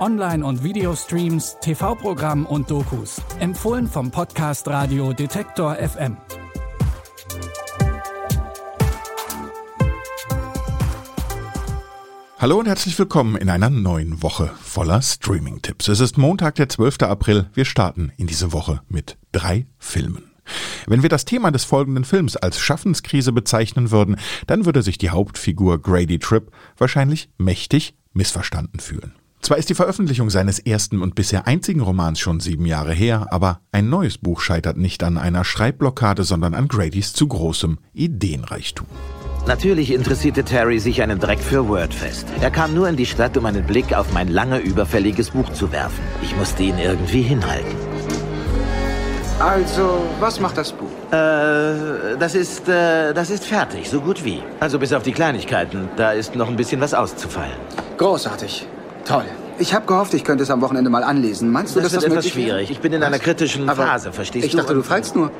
Online- und Videostreams, TV-Programm und Dokus. Empfohlen vom Podcast Radio Detektor FM. Hallo und herzlich willkommen in einer neuen Woche voller Streaming-Tipps. Es ist Montag, der 12. April. Wir starten in diese Woche mit drei Filmen. Wenn wir das Thema des folgenden Films als Schaffenskrise bezeichnen würden, dann würde sich die Hauptfigur Grady Tripp wahrscheinlich mächtig missverstanden fühlen. Zwar ist die Veröffentlichung seines ersten und bisher einzigen Romans schon sieben Jahre her, aber ein neues Buch scheitert nicht an einer Schreibblockade, sondern an Gradys zu großem Ideenreichtum. Natürlich interessierte Terry sich einen Dreck für Wordfest. Er kam nur in die Stadt, um einen Blick auf mein lange überfälliges Buch zu werfen. Ich musste ihn irgendwie hinhalten. Also, was macht das Buch? Äh, das ist, äh, das ist fertig, so gut wie. Also bis auf die Kleinigkeiten. Da ist noch ein bisschen was auszufallen. Großartig. Toll. Ich habe gehofft, ich könnte es am Wochenende mal anlesen. Meinst du, Das das etwas möglich wäre? schwierig. Ich bin in einer kritischen Aber Phase, verstehst ich du? dachte, du fragst nur.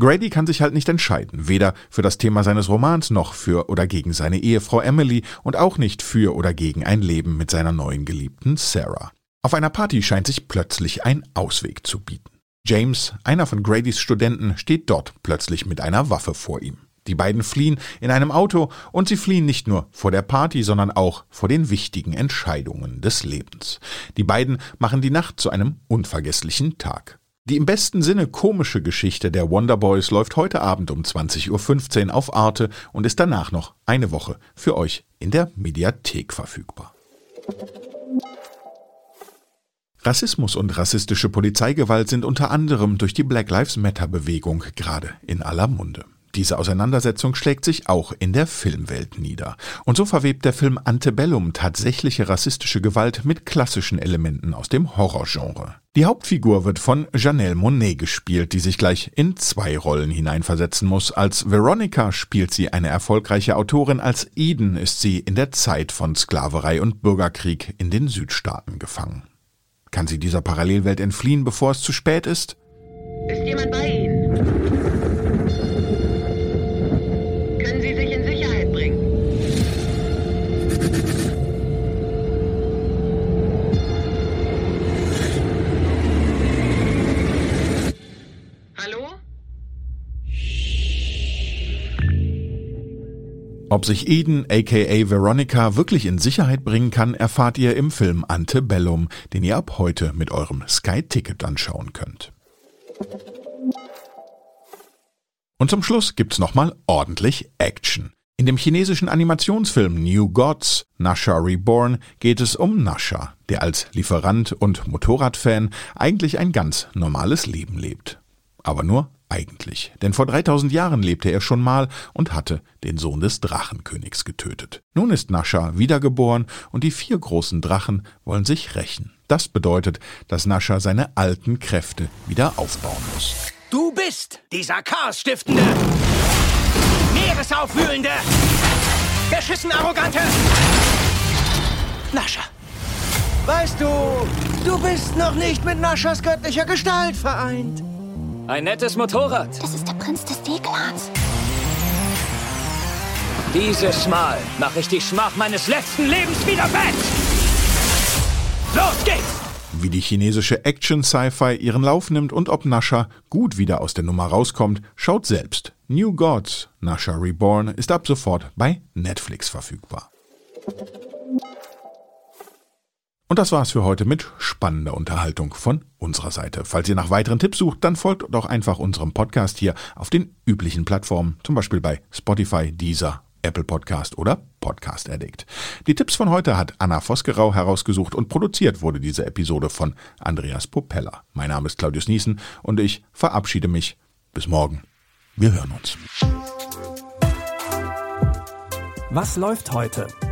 Grady kann sich halt nicht entscheiden, weder für das Thema seines Romans noch für oder gegen seine Ehefrau Emily und auch nicht für oder gegen ein Leben mit seiner neuen Geliebten Sarah. Auf einer Party scheint sich plötzlich ein Ausweg zu bieten. James, einer von Gradys Studenten, steht dort plötzlich mit einer Waffe vor ihm. Die beiden fliehen in einem Auto und sie fliehen nicht nur vor der Party, sondern auch vor den wichtigen Entscheidungen des Lebens. Die beiden machen die Nacht zu einem unvergesslichen Tag. Die im besten Sinne komische Geschichte der Wonder Boys läuft heute Abend um 20.15 Uhr auf Arte und ist danach noch eine Woche für euch in der Mediathek verfügbar. Rassismus und rassistische Polizeigewalt sind unter anderem durch die Black Lives Matter Bewegung gerade in aller Munde. Diese Auseinandersetzung schlägt sich auch in der Filmwelt nieder. Und so verwebt der Film Antebellum tatsächliche rassistische Gewalt mit klassischen Elementen aus dem Horrorgenre. Die Hauptfigur wird von Janelle Monet gespielt, die sich gleich in zwei Rollen hineinversetzen muss. Als Veronica spielt sie eine erfolgreiche Autorin, als Eden ist sie in der Zeit von Sklaverei und Bürgerkrieg in den Südstaaten gefangen. Kann sie dieser Parallelwelt entfliehen, bevor es zu spät ist? Ist jemand bei Ihnen? Hallo? Ob sich Eden aka Veronica wirklich in Sicherheit bringen kann, erfahrt ihr im Film Antebellum, den ihr ab heute mit eurem Sky Ticket anschauen könnt. Und zum Schluss gibt's nochmal ordentlich Action. In dem chinesischen Animationsfilm New Gods, Nasha Reborn, geht es um Nasha, der als Lieferant und Motorradfan eigentlich ein ganz normales Leben lebt. Aber nur eigentlich, denn vor 3000 Jahren lebte er schon mal und hatte den Sohn des Drachenkönigs getötet. Nun ist Nasha wiedergeboren und die vier großen Drachen wollen sich rächen. Das bedeutet, dass Nasha seine alten Kräfte wieder aufbauen muss. Du bist dieser chaosstiftende, meeresaufwühlende, beschissen arrogante Nascher. Weißt du, du bist noch nicht mit Naschers göttlicher Gestalt vereint. Ein nettes Motorrad. Das ist der Prinz des Seeglans. Dieses Mal mache ich die Schmach meines letzten Lebens wieder wett. Los geht's! Wie die chinesische Action-Sci-Fi ihren Lauf nimmt und ob Nasha gut wieder aus der Nummer rauskommt, schaut selbst. New Gods, Nasha Reborn, ist ab sofort bei Netflix verfügbar. Und das war's für heute mit spannender Unterhaltung von unserer Seite. Falls ihr nach weiteren Tipps sucht, dann folgt doch einfach unserem Podcast hier auf den üblichen Plattformen, zum Beispiel bei Spotify, Deezer, Apple Podcast oder Podcast Addict. Die Tipps von heute hat Anna Vosgerau herausgesucht und produziert wurde diese Episode von Andreas Popella. Mein Name ist Claudius Niesen und ich verabschiede mich. Bis morgen. Wir hören uns. Was läuft heute?